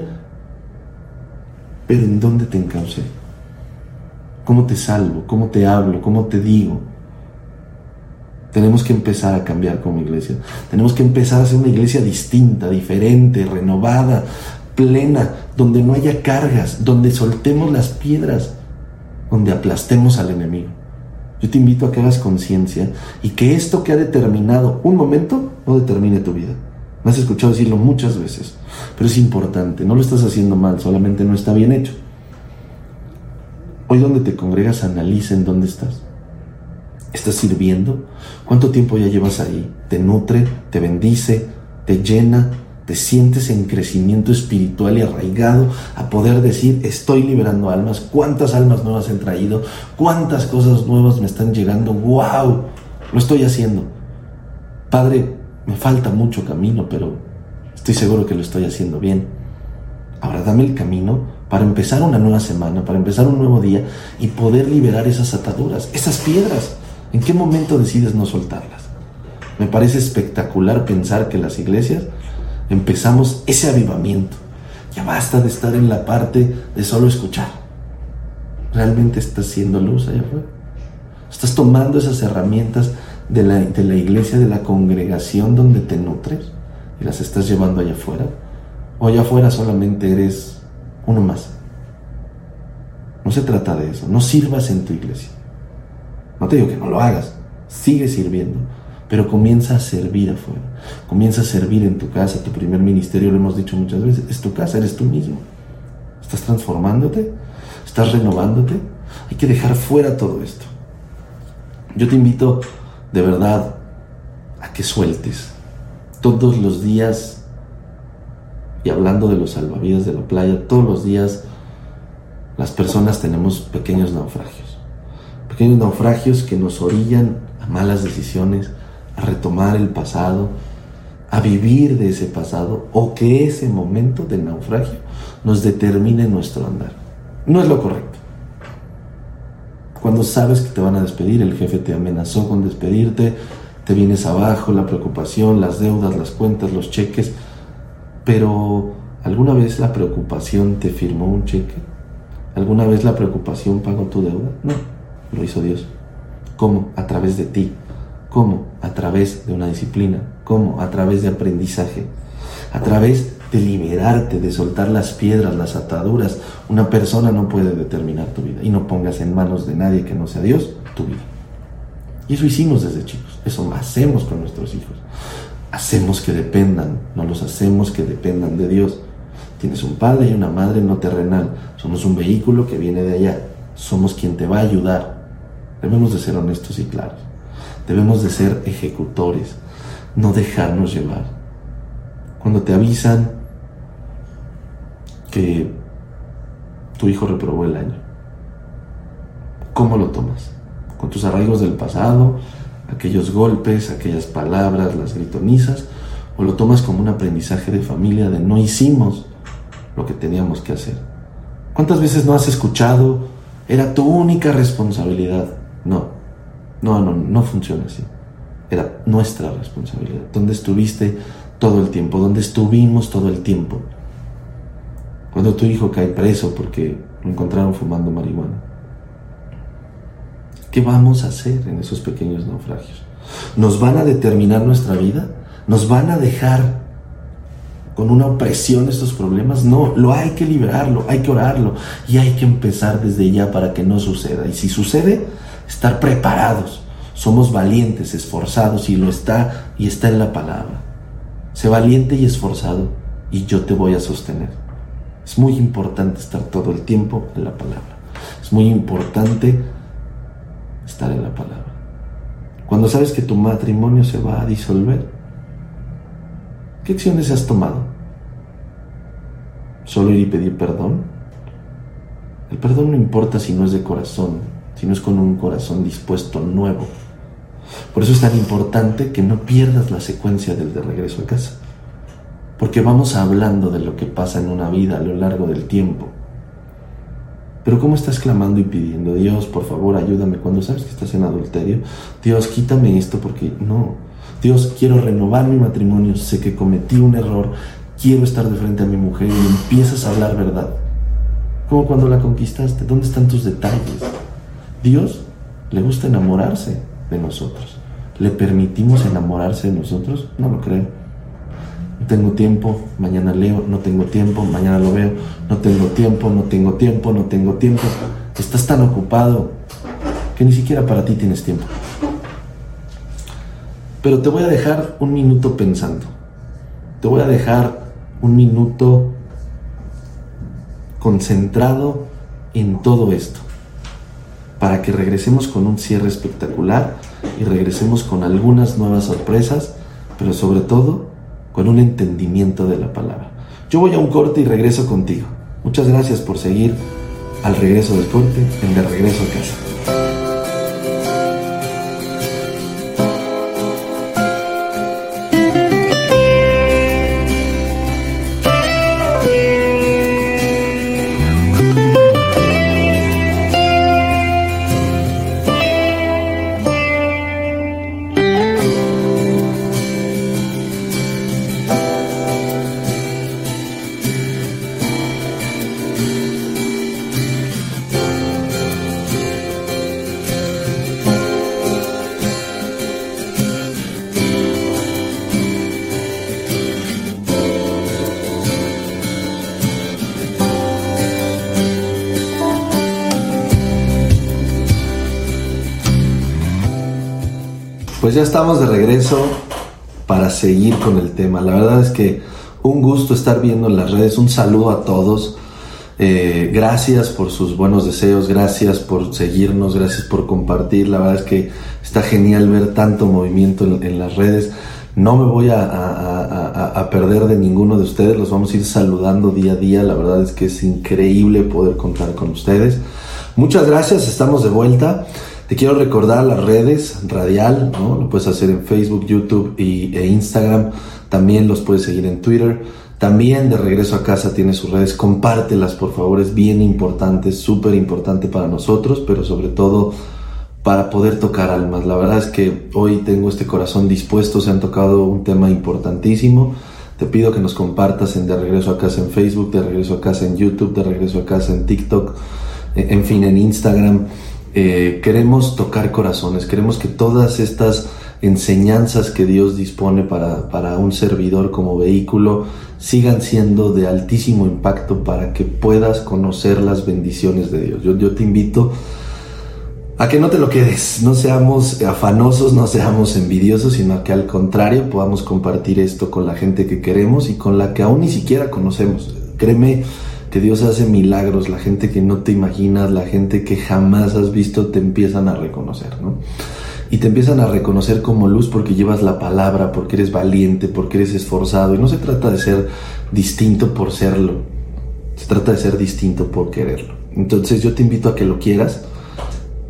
pero ¿en dónde te encaucé? ¿Cómo te salvo? ¿Cómo te hablo? ¿Cómo te digo? Tenemos que empezar a cambiar como iglesia. Tenemos que empezar a ser una iglesia distinta, diferente, renovada, plena, donde no haya cargas, donde soltemos las piedras, donde aplastemos al enemigo. Yo te invito a que hagas conciencia y que esto que ha determinado un momento no determine tu vida. Me has escuchado decirlo muchas veces, pero es importante, no lo estás haciendo mal, solamente no está bien hecho. Hoy donde te congregas, analiza en dónde estás. ¿Estás sirviendo? ¿Cuánto tiempo ya llevas ahí? ¿Te nutre? ¿Te bendice? ¿Te llena? ¿Te sientes en crecimiento espiritual y arraigado a poder decir, estoy liberando almas? ¿Cuántas almas nuevas he traído? ¿Cuántas cosas nuevas me están llegando? ¡Wow! Lo estoy haciendo. Padre, me falta mucho camino, pero estoy seguro que lo estoy haciendo bien. Ahora dame el camino para empezar una nueva semana, para empezar un nuevo día y poder liberar esas ataduras, esas piedras ¿En qué momento decides no soltarlas? Me parece espectacular pensar que las iglesias empezamos ese avivamiento. Ya basta de estar en la parte de solo escuchar. ¿Realmente estás siendo luz allá afuera? ¿Estás tomando esas herramientas de la, de la iglesia, de la congregación donde te nutres y las estás llevando allá afuera? ¿O allá afuera solamente eres uno más? No se trata de eso. No sirvas en tu iglesia. No te digo que no lo hagas, sigue sirviendo, pero comienza a servir afuera, comienza a servir en tu casa, tu primer ministerio, lo hemos dicho muchas veces, es tu casa, eres tú mismo. Estás transformándote, estás renovándote, hay que dejar fuera todo esto. Yo te invito de verdad a que sueltes todos los días, y hablando de los salvavidas de la playa, todos los días las personas tenemos pequeños naufragios pequeños naufragios que nos orillan a malas decisiones, a retomar el pasado, a vivir de ese pasado o que ese momento de naufragio nos determine nuestro andar. No es lo correcto. Cuando sabes que te van a despedir, el jefe te amenazó con despedirte, te vienes abajo, la preocupación, las deudas, las cuentas, los cheques, pero ¿alguna vez la preocupación te firmó un cheque? ¿Alguna vez la preocupación pagó tu deuda? No. Lo hizo Dios. ¿Cómo? A través de ti. ¿Cómo? A través de una disciplina. ¿Cómo? A través de aprendizaje. A través de liberarte, de soltar las piedras, las ataduras. Una persona no puede determinar tu vida. Y no pongas en manos de nadie que no sea Dios tu vida. Y eso hicimos desde chicos. Eso hacemos con nuestros hijos. Hacemos que dependan. No los hacemos que dependan de Dios. Tienes un padre y una madre no terrenal. Somos un vehículo que viene de allá. Somos quien te va a ayudar Debemos de ser honestos y claros. Debemos de ser ejecutores, no dejarnos llevar. Cuando te avisan que tu hijo reprobó el año, ¿cómo lo tomas? ¿Con tus arraigos del pasado, aquellos golpes, aquellas palabras, las gritonizas? ¿O lo tomas como un aprendizaje de familia de no hicimos lo que teníamos que hacer? ¿Cuántas veces no has escuchado? Era tu única responsabilidad. No, no, no, no funciona así. Era nuestra responsabilidad. ¿Dónde estuviste todo el tiempo? ¿Dónde estuvimos todo el tiempo? Cuando tu hijo cae preso porque lo encontraron fumando marihuana. ¿Qué vamos a hacer en esos pequeños naufragios? ¿Nos van a determinar nuestra vida? ¿Nos van a dejar con una opresión estos problemas? No, lo hay que liberarlo, hay que orarlo y hay que empezar desde ya para que no suceda. Y si sucede, estar preparados. Somos valientes, esforzados y lo está y está en la palabra. Sé valiente y esforzado y yo te voy a sostener. Es muy importante estar todo el tiempo en la palabra. Es muy importante estar en la palabra. Cuando sabes que tu matrimonio se va a disolver, ¿qué acciones has tomado? ¿Solo ir y pedir perdón? El perdón no importa si no es de corazón, si no es con un corazón dispuesto nuevo. Por eso es tan importante que no pierdas la secuencia del de regreso a casa. Porque vamos hablando de lo que pasa en una vida a lo largo del tiempo. Pero ¿cómo estás clamando y pidiendo, Dios, por favor, ayúdame cuando sabes que estás en adulterio? Dios, quítame esto porque no. Dios, quiero renovar mi matrimonio, sé que cometí un error, quiero estar de frente a mi mujer y empiezas a hablar verdad. Como cuando la conquistaste, ¿dónde están tus detalles? Dios le gusta enamorarse de nosotros. ¿Le permitimos enamorarse de nosotros? No lo creo. Tengo tiempo, mañana leo, no tengo tiempo, mañana lo veo, no tengo tiempo, no tengo tiempo, no tengo tiempo. Estás tan ocupado que ni siquiera para ti tienes tiempo. Pero te voy a dejar un minuto pensando. Te voy a dejar un minuto concentrado en todo esto para que regresemos con un cierre espectacular y regresemos con algunas nuevas sorpresas, pero sobre todo con un entendimiento de la palabra. Yo voy a un corte y regreso contigo. Muchas gracias por seguir al regreso del corte en De Regreso a Casa. Estamos de regreso para seguir con el tema. La verdad es que un gusto estar viendo en las redes. Un saludo a todos. Eh, gracias por sus buenos deseos, gracias por seguirnos, gracias por compartir. La verdad es que está genial ver tanto movimiento en, las redes. No me voy a, perder de ninguno de ustedes, los vamos a ir saludando día a día. La verdad es que es increíble poder contar con ustedes. Muchas gracias, estamos de vuelta. Te quiero recordar las redes, Radial, ¿no? Lo puedes hacer en Facebook, YouTube y, e Instagram. También los puedes seguir en Twitter. También de regreso a casa tiene sus redes. Compártelas, por favor. Es bien importante, súper importante para nosotros, pero sobre todo para poder tocar almas. La verdad es que hoy tengo este corazón dispuesto. Se han tocado un tema importantísimo. Te pido que nos compartas en De Regreso a Casa en Facebook, De Regreso a Casa en YouTube, De Regreso a Casa en TikTok, en fin, en Instagram. Eh, queremos tocar corazones, queremos que todas estas enseñanzas que Dios dispone para, un servidor como vehículo sigan siendo de altísimo impacto para que puedas conocer las bendiciones de Dios. Yo, yo te invito a que no te lo quedes, no seamos afanosos, no seamos envidiosos, sino que al contrario podamos compartir esto con la gente que queremos y con la que aún ni siquiera conocemos. Créeme, que Dios hace milagros, la gente que no te imaginas, la gente que jamás has visto, te empiezan a reconocer, ¿no? Y te empiezan a reconocer como luz porque llevas la palabra, porque eres valiente, porque eres esforzado. Y no se trata de ser distinto por serlo, se trata de ser distinto por quererlo. Entonces yo te invito a que lo quieras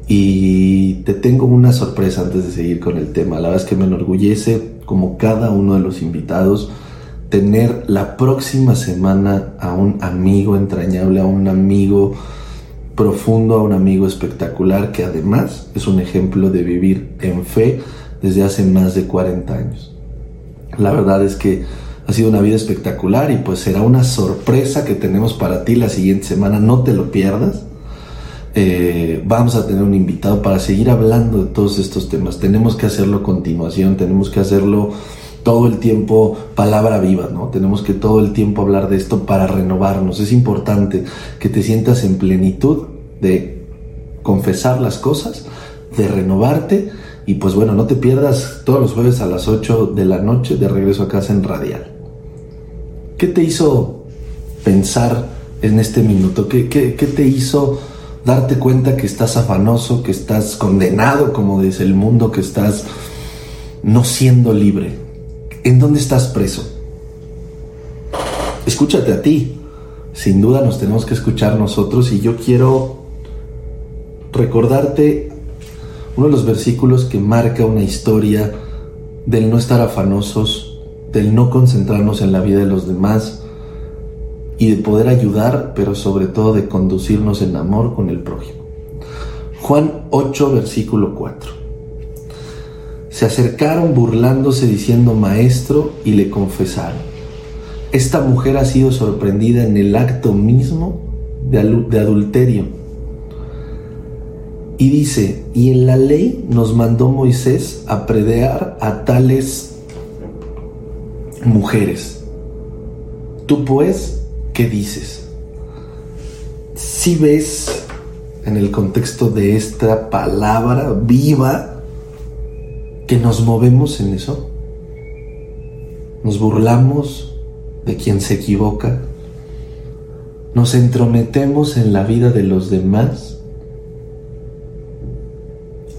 y te tengo una sorpresa antes de seguir con el tema. La verdad es que me enorgullece como cada uno de los invitados tener la próxima semana a un amigo entrañable, a un amigo profundo, a un amigo espectacular que además es un ejemplo de vivir en fe desde hace más de 40 años. La verdad es que ha sido una vida espectacular y pues será una sorpresa que tenemos para ti la siguiente semana, no te lo pierdas. Eh, vamos a tener un invitado para seguir hablando de todos estos temas. Tenemos que hacerlo continuación, tenemos que hacerlo todo el tiempo palabra viva, ¿no? Tenemos que todo el tiempo hablar de esto para renovarnos. Es importante que te sientas en plenitud de confesar las cosas, de renovarte y pues bueno, no te pierdas todos los jueves a las 8 de la noche de regreso a casa en Radial. ¿Qué te hizo pensar en este minuto? ¿Qué, qué, qué te hizo darte cuenta que estás afanoso, que estás condenado, como dice el mundo, que estás no siendo libre? ¿En dónde estás preso? Escúchate a ti. sin duda nos tenemos que escuchar nosotros y yo quiero recordarte uno de los versículos que marca una historia del no estar afanosos, del no concentrarnos en la vida de los demás y de poder ayudar, pero sobre todo de conducirnos en amor con el prójimo. Juan 8, versículo 4. Se acercaron burlándose diciendo maestro y le confesaron. Esta mujer ha sido sorprendida en el acto mismo de, adulterio. Y dice, y en la ley nos mandó Moisés a predear a tales mujeres. Tú pues, ¿qué dices? Si ves en el contexto de esta palabra viva que nos movemos en eso, nos burlamos de quien se equivoca, nos entrometemos en la vida de los demás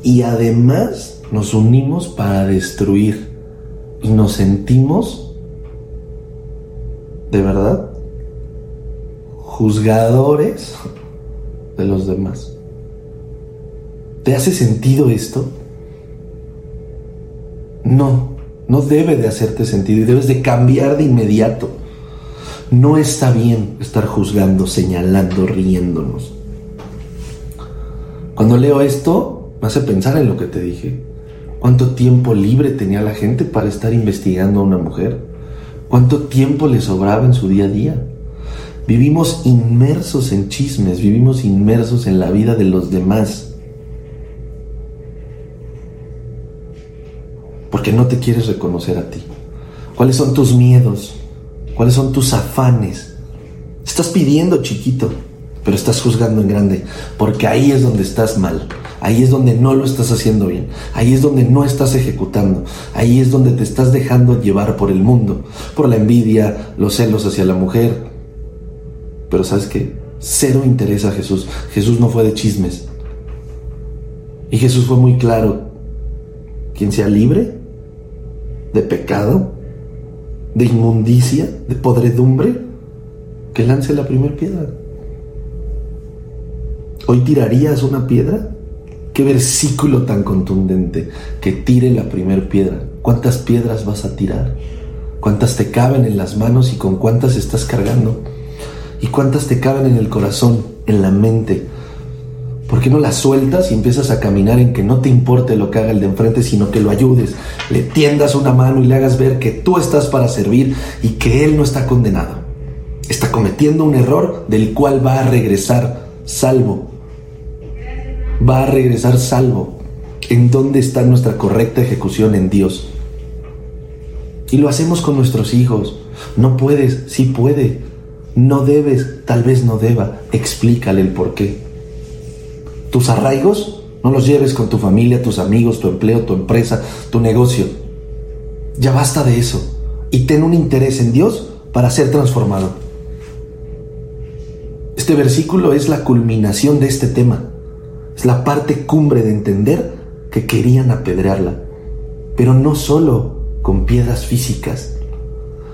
y además nos unimos para destruir y nos sentimos de verdad juzgadores de los demás. ¿Te hace sentido esto? No, no debe de hacerte sentido y debes de cambiar de inmediato. No está bien estar juzgando, señalando, riéndonos. Cuando leo esto, me hace pensar en lo que te dije. ¿Cuánto tiempo libre tenía la gente para estar investigando a una mujer? ¿Cuánto tiempo le sobraba en su día a día? Vivimos inmersos en chismes, vivimos inmersos en la vida de los demás. Porque no te quieres reconocer a ti. ¿Cuáles son tus miedos? ¿Cuáles son tus afanes? Estás pidiendo chiquito, pero estás juzgando en grande, porque ahí es donde estás mal. Ahí es donde no lo estás haciendo bien. Ahí es donde no estás ejecutando. Ahí es donde te estás dejando llevar por el mundo, por la envidia, los celos hacia la mujer, pero ¿sabes qué? Cero interesa a Jesús. Jesús no fue de chismes. Y Jesús fue muy claro. Quien sea libre de pecado, de inmundicia, de podredumbre, que lance la primera piedra. ¿Hoy tirarías una piedra? Qué versículo tan contundente que tire la primera piedra. ¿Cuántas piedras vas a tirar? ¿Cuántas te caben en las manos y con cuántas estás cargando? ¿Y cuántas te caben en el corazón, en la mente? ¿Por qué no las sueltas y empiezas a caminar en que no te importe lo que haga el de enfrente, sino que lo ayudes, le tiendas una mano y le hagas ver que tú estás para servir y que él no está condenado? Está cometiendo un error del cual va a regresar salvo. Va a regresar salvo. ¿En dónde está nuestra correcta ejecución en Dios? Y lo hacemos con nuestros hijos. No puedes, sí puede. No debes, tal vez no deba, explícale el por qué. Tus arraigos no los lleves con tu familia, tus amigos, tu empleo, tu empresa, tu negocio. Ya basta de eso y ten un interés en Dios para ser transformado. Este versículo es la culminación de este tema. Es la parte cumbre de entender que querían apedrearla, pero no solo con piedras físicas,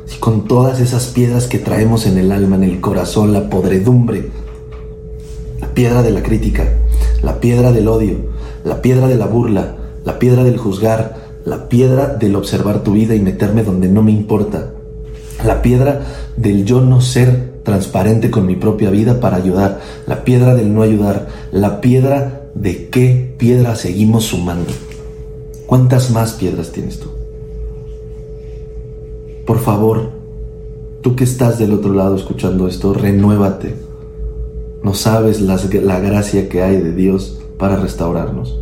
si con todas esas piedras que traemos en el alma, en el corazón, la podredumbre, la piedra de la crítica, la piedra del odio, la piedra de la burla, la piedra del juzgar, la piedra del observar tu vida y meterme donde no me importa, la piedra del yo no ser transparente con mi propia vida para ayudar, la piedra del no ayudar, la piedra de qué piedra seguimos sumando. ¿Cuántas más piedras tienes tú? Por favor, tú que estás del otro lado escuchando esto, renuévate. No sabes la gracia que hay de Dios para restaurarnos.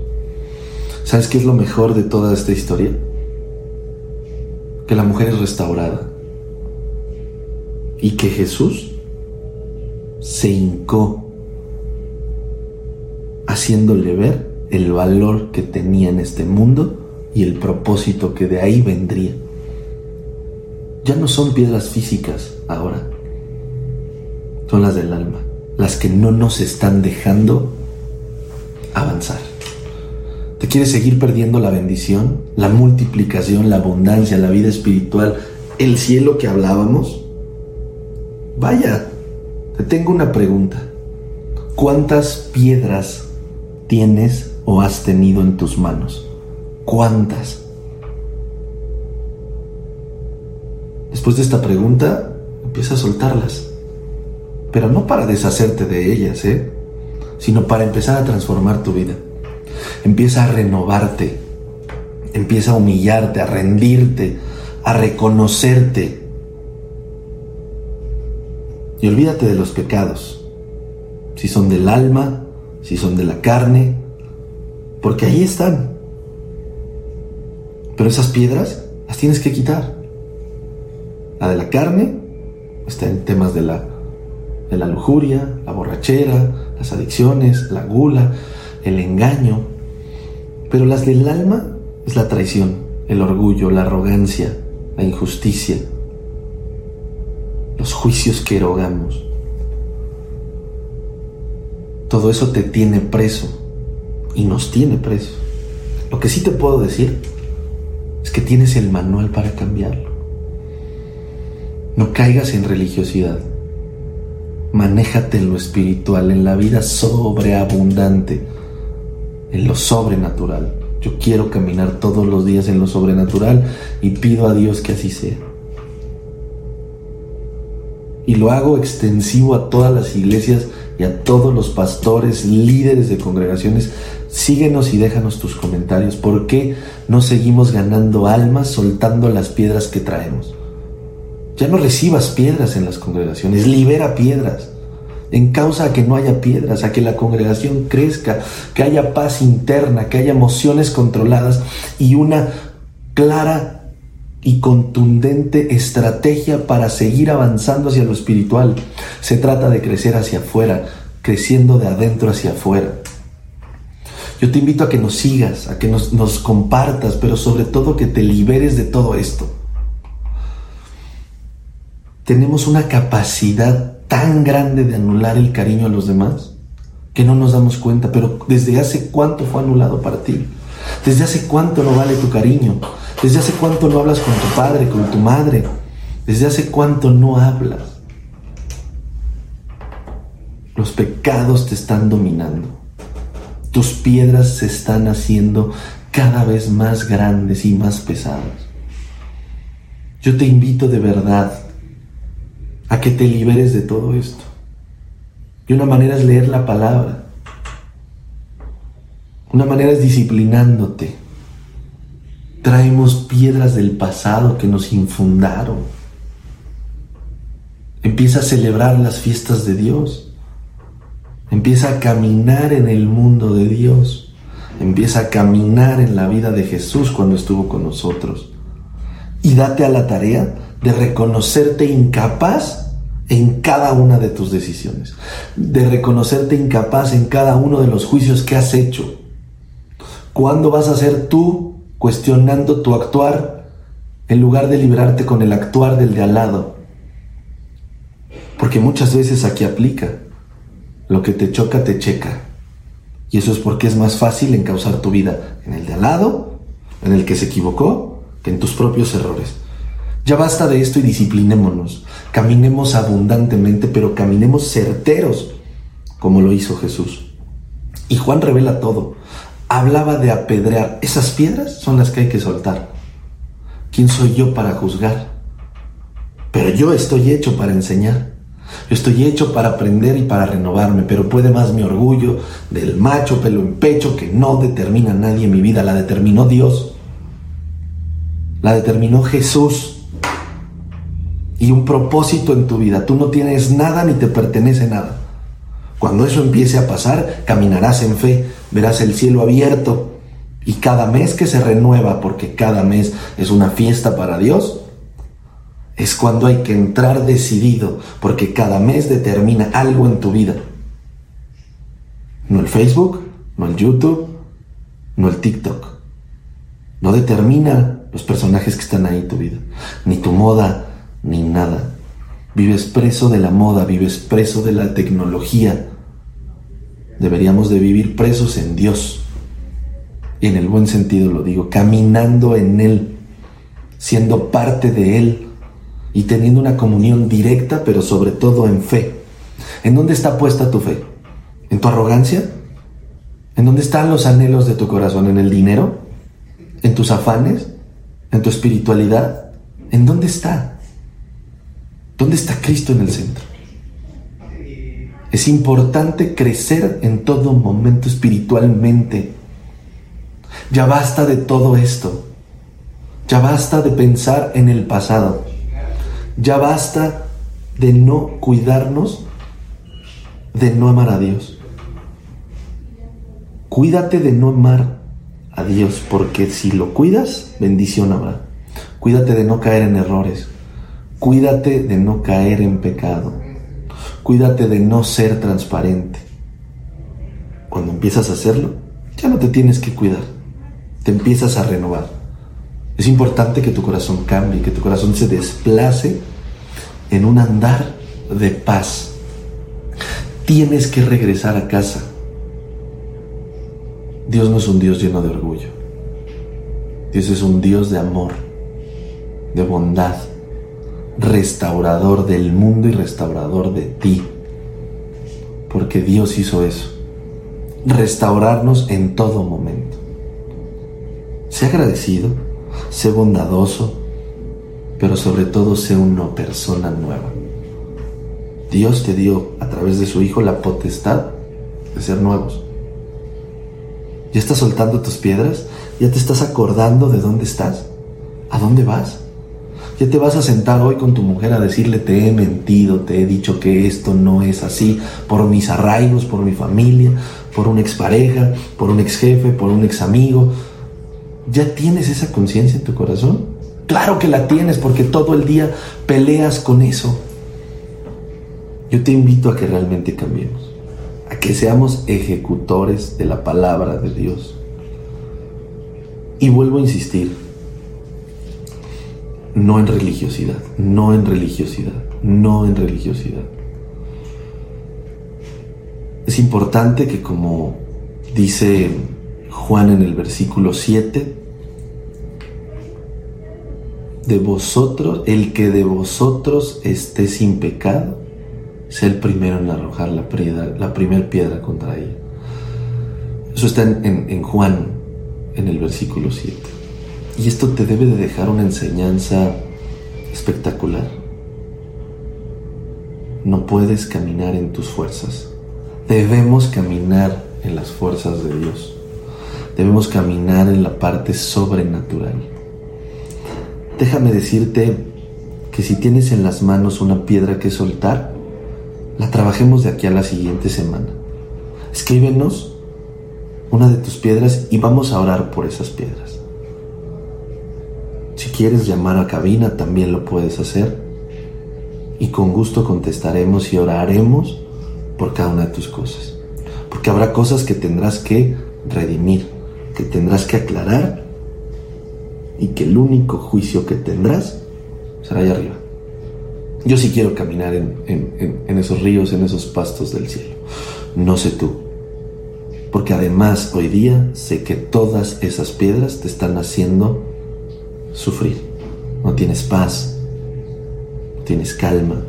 ¿Sabes qué es lo mejor de toda esta historia? Que la mujer es restaurada y que Jesús se hincó haciéndole ver el valor que tenía en este mundo y el propósito que de ahí vendría ya no son piedras físicas ahora, son las del alma, las que no nos están dejando avanzar. ¿Te quieres seguir perdiendo la bendición, la multiplicación, la abundancia, la vida espiritual, el cielo que hablábamos? Vaya, Te tengo una pregunta. ¿Cuántas piedras tienes o has tenido en tus manos? ¿Cuántas? Después de esta pregunta, empieza a soltarlas. Pero no para deshacerte de ellas, ¿eh? sino para empezar a transformar tu vida. Empieza a renovarte, empieza a humillarte, a rendirte, a reconocerte. Y olvídate de los pecados, si son del alma, si son de la carne, porque ahí están. Pero esas piedras las tienes que quitar. La de la carne está en temas de la, la lujuria, la borrachera, las adicciones, la gula, el engaño. Pero las del alma es la traición, el orgullo, la arrogancia, la injusticia, los juicios que erogamos. Todo eso te tiene preso y nos tiene preso. Lo que sí te puedo decir es que tienes el manual para cambiarlo. No caigas en religiosidad. Manéjate en lo espiritual, en la vida sobreabundante, en lo sobrenatural. Yo quiero caminar todos los días en lo sobrenatural y pido a Dios que así sea. Y lo hago extensivo a todas las iglesias y a todos los pastores, líderes de congregaciones. Síguenos y déjanos tus comentarios. ¿Por qué no seguimos ganando almas soltando las piedras que traemos? Ya no recibas piedras en las congregaciones, libera piedras. En causa a que no haya piedras, a que la congregación crezca, que haya paz interna, que haya emociones controladas y una clara y contundente estrategia para seguir avanzando hacia lo espiritual. Se trata de crecer hacia afuera, creciendo de adentro hacia afuera. Yo te invito a que nos sigas, a que nos, nos compartas, pero sobre todo que te liberes de todo esto tenemos una capacidad tan grande de anular el cariño a los demás que no nos damos cuenta, pero desde hace cuánto fue anulado para ti, desde hace cuánto no vale tu cariño, desde hace cuánto no hablas con tu padre, con tu madre, desde hace cuánto no hablas. Los pecados te están dominando, tus piedras se están haciendo cada vez más grandes y más pesadas. Yo te invito de verdad a que te liberes de todo esto. Y una manera es leer la palabra. Una manera es disciplinándote. Traemos piedras del pasado que nos infundaron. Empieza a celebrar las fiestas de Dios. Empieza a caminar en el mundo de Dios. Empieza a caminar en la vida de Jesús cuando estuvo con nosotros. Y date a la tarea de reconocerte incapaz en cada una de tus decisiones, de reconocerte incapaz en cada uno de los juicios que has hecho. ¿Cuándo vas a ser tú cuestionando tu actuar en lugar de librarte con el actuar del de al lado? Porque muchas veces aquí aplica. Lo que te choca, te checa. Y eso es porque es más fácil encauzar tu vida en el de al lado, en el que se equivocó, que en tus propios errores. Ya basta de esto y disciplinémonos. Caminemos abundantemente, pero caminemos certeros, como lo hizo Jesús. Y Juan revela todo. Hablaba de apedrear. Esas piedras son las que hay que soltar. ¿Quién soy yo para juzgar? Pero yo estoy hecho para enseñar. Yo estoy hecho para aprender y para renovarme, pero puede más mi orgullo del macho pelo en pecho que no determina nadie en mi vida, la determinó Dios. La determinó Jesús y un propósito en tu vida. Tú no tienes nada ni te pertenece nada. Cuando eso empiece a pasar, caminarás en fe, verás el cielo abierto y cada mes que se renueva, porque cada mes es una fiesta para Dios, es cuando hay que entrar decidido, porque cada mes determina algo en tu vida. No el Facebook, no el YouTube, no el TikTok. No determina los personajes que están ahí en tu vida, ni tu moda, ni nada. Vives preso de la moda, vives preso de la tecnología. Deberíamos de vivir presos en Dios. Y en el buen sentido lo digo, caminando en Él, siendo parte de Él y teniendo una comunión directa, pero sobre todo en fe. ¿En dónde está puesta tu fe? ¿En tu arrogancia? ¿En dónde están los anhelos de tu corazón? ¿En el dinero? ¿En tus afanes? ¿En tu espiritualidad? ¿En dónde está? ¿Dónde está Cristo en el centro? Es importante crecer en todo momento espiritualmente. Ya basta de todo esto. Ya basta de pensar en el pasado. Ya basta de no cuidarnos, de no amar a Dios. Cuídate de no amar a Dios, porque si lo cuidas, bendición habrá. Cuídate de no caer en errores. Cuídate de no caer en pecado. Cuídate de no ser transparente. Cuando empiezas a hacerlo, ya no te tienes que cuidar. Te empiezas a renovar. Es importante que tu corazón cambie, que tu corazón se desplace en un andar de paz. Tienes que regresar a casa Dios no es un Dios lleno de orgullo. Dios es un Dios de amor, de bondad, restaurador del mundo y restaurador de ti. Porque Dios hizo eso. Restaurarnos en todo momento. Sé agradecido, sé bondadoso, pero sobre todo sé una persona nueva. Dios te dio a través de su Hijo la potestad de ser nuevos. ¿Ya estás soltando tus piedras? ¿Ya te estás acordando de dónde estás? ¿A dónde vas? ¿Ya te vas a sentar hoy con tu mujer a decirle te he mentido, te he dicho que esto no es así por mis arraigos, por mi familia, por una expareja, por un ex jefe, por un ex amigo? ¿Ya tienes esa conciencia en tu corazón? Claro que la tienes porque todo el día peleas con eso. Yo te invito a que realmente cambiemos a que seamos ejecutores de la palabra de Dios. Y vuelvo a insistir, no en religiosidad, no en religiosidad, no en religiosidad. Es importante que como dice Juan en el versículo 7, de vosotros, el que de vosotros esté sin pecado, Sé el primero en arrojar la, piedra, la primera piedra contra ella. Eso está en, en Juan, en el versículo 7. Y esto te debe de dejar una enseñanza espectacular. No puedes caminar en tus fuerzas. Debemos caminar en las fuerzas de Dios. Debemos caminar en la parte sobrenatural. Déjame decirte que si tienes en las manos una piedra que soltar, la trabajemos de aquí a la siguiente semana. Escríbenos una de tus piedras y vamos a orar por esas piedras. Quieres llamar a cabina, también lo puedes hacer. Y con gusto contestaremos y oraremos por cada una de tus cosas. Porque habrá cosas que tendrás que redimir, que tendrás que aclarar y que el único juicio que tendrás será allá arriba. Yo sí quiero caminar en, esos ríos, en esos pastos del cielo. No sé tú. Porque además hoy día sé que todas esas piedras te están haciendo sufrir. No tienes paz, no tienes calma.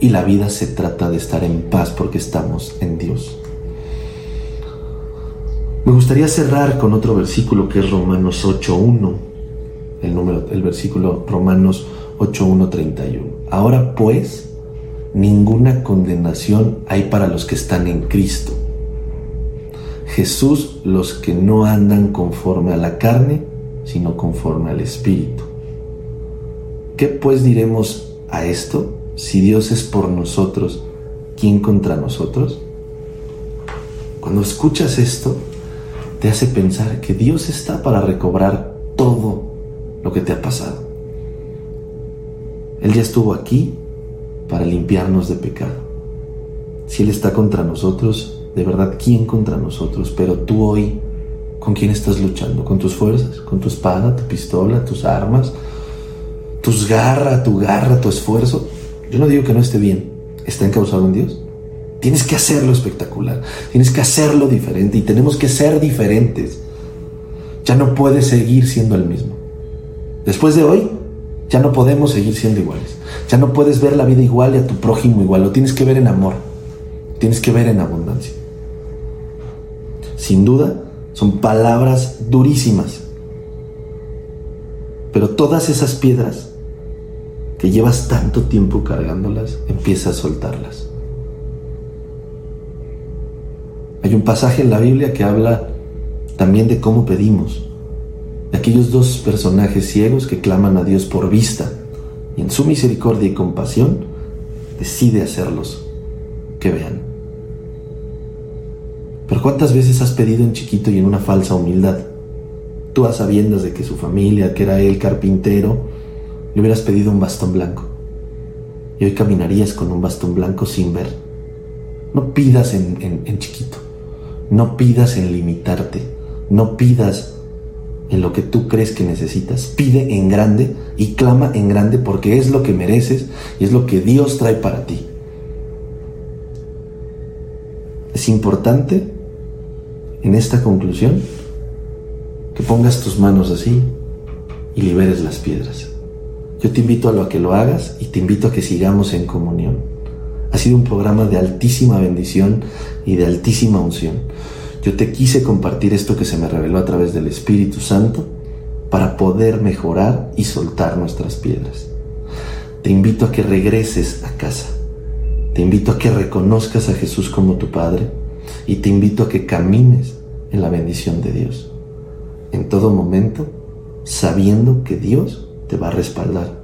Y la vida se trata de estar en paz porque estamos en Dios. Me gustaría cerrar con otro versículo que es Romanos 8.1, el número, el versículo Romanos 8.1.31. Ahora pues, ninguna condenación hay para los que están en Cristo. Jesús, los que no andan conforme a la carne, sino conforme al Espíritu. ¿Qué pues diremos a esto? Si Dios es por nosotros, ¿quién contra nosotros? Cuando escuchas esto, te hace pensar que Dios está para recobrar todo lo que te ha pasado. Él ya estuvo aquí para limpiarnos de pecado. Si Él está contra nosotros, de verdad, ¿quién contra nosotros? Pero tú hoy, ¿con quién estás luchando? ¿Con tus fuerzas? ¿Con tu espada, tu pistola, tus armas? ¿Tus garra, tu garra, tu esfuerzo? Yo no digo que no esté bien, está encausado en Dios. Tienes que hacerlo espectacular, tienes que hacerlo diferente y tenemos que ser diferentes. Ya no puedes seguir siendo el mismo. Después de hoy, ya no podemos seguir siendo iguales. Ya no puedes ver la vida igual y a tu prójimo igual, lo tienes que ver en amor, tienes que ver en abundancia. Sin duda, son palabras durísimas, pero todas esas piedras que llevas tanto tiempo cargándolas, empieza a soltarlas. Hay un pasaje en la Biblia que habla también de cómo pedimos, aquellos dos personajes ciegos que claman a Dios por vista y en su misericordia y compasión decide hacerlos que vean. Pero ¿cuántas veces has pedido en chiquito y en una falsa humildad? Tú a sabiendas de que su familia, que era él carpintero, le hubieras pedido un bastón blanco. Y hoy caminarías con un bastón blanco sin ver. No pidas en, en chiquito. No pidas en limitarte. No pidas en lo que tú crees que necesitas. Pide en grande y clama en grande porque es lo que mereces y es lo que Dios trae para ti. Es importante en esta conclusión que pongas tus manos así y liberes las piedras. Yo te invito a lo que lo hagas y te invito a que sigamos en comunión. Ha sido un programa de altísima bendición y de altísima unción. Yo te quise compartir esto que se me reveló a través del Espíritu Santo para poder mejorar y soltar nuestras piedras. Te invito a que regreses a casa. Te invito a que reconozcas a Jesús como tu Padre y te invito a que camines en la bendición de Dios. En todo momento, sabiendo que Dios te va a respaldar,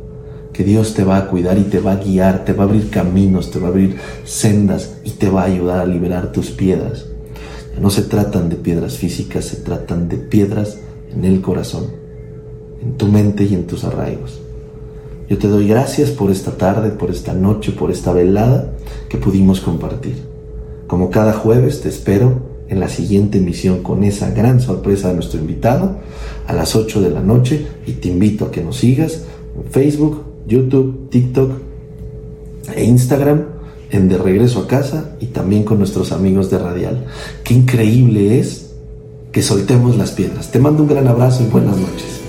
que Dios te va a cuidar y te va a guiar, te va a abrir caminos, te va a abrir sendas y te va a ayudar a liberar tus piedras. No se tratan de piedras físicas, se tratan de piedras en el corazón, en tu mente y en tus arraigos. Yo te doy gracias por esta tarde, por esta noche, por esta velada que pudimos compartir. Como cada jueves te espero en la siguiente emisión con esa gran sorpresa de nuestro invitado a las 8 de la noche y te invito a que nos sigas en Facebook, YouTube, TikTok e Instagram en De Regreso a Casa y también con nuestros amigos de Radial. Qué increíble es que soltemos las piedras. Te mando un gran abrazo y buenas noches.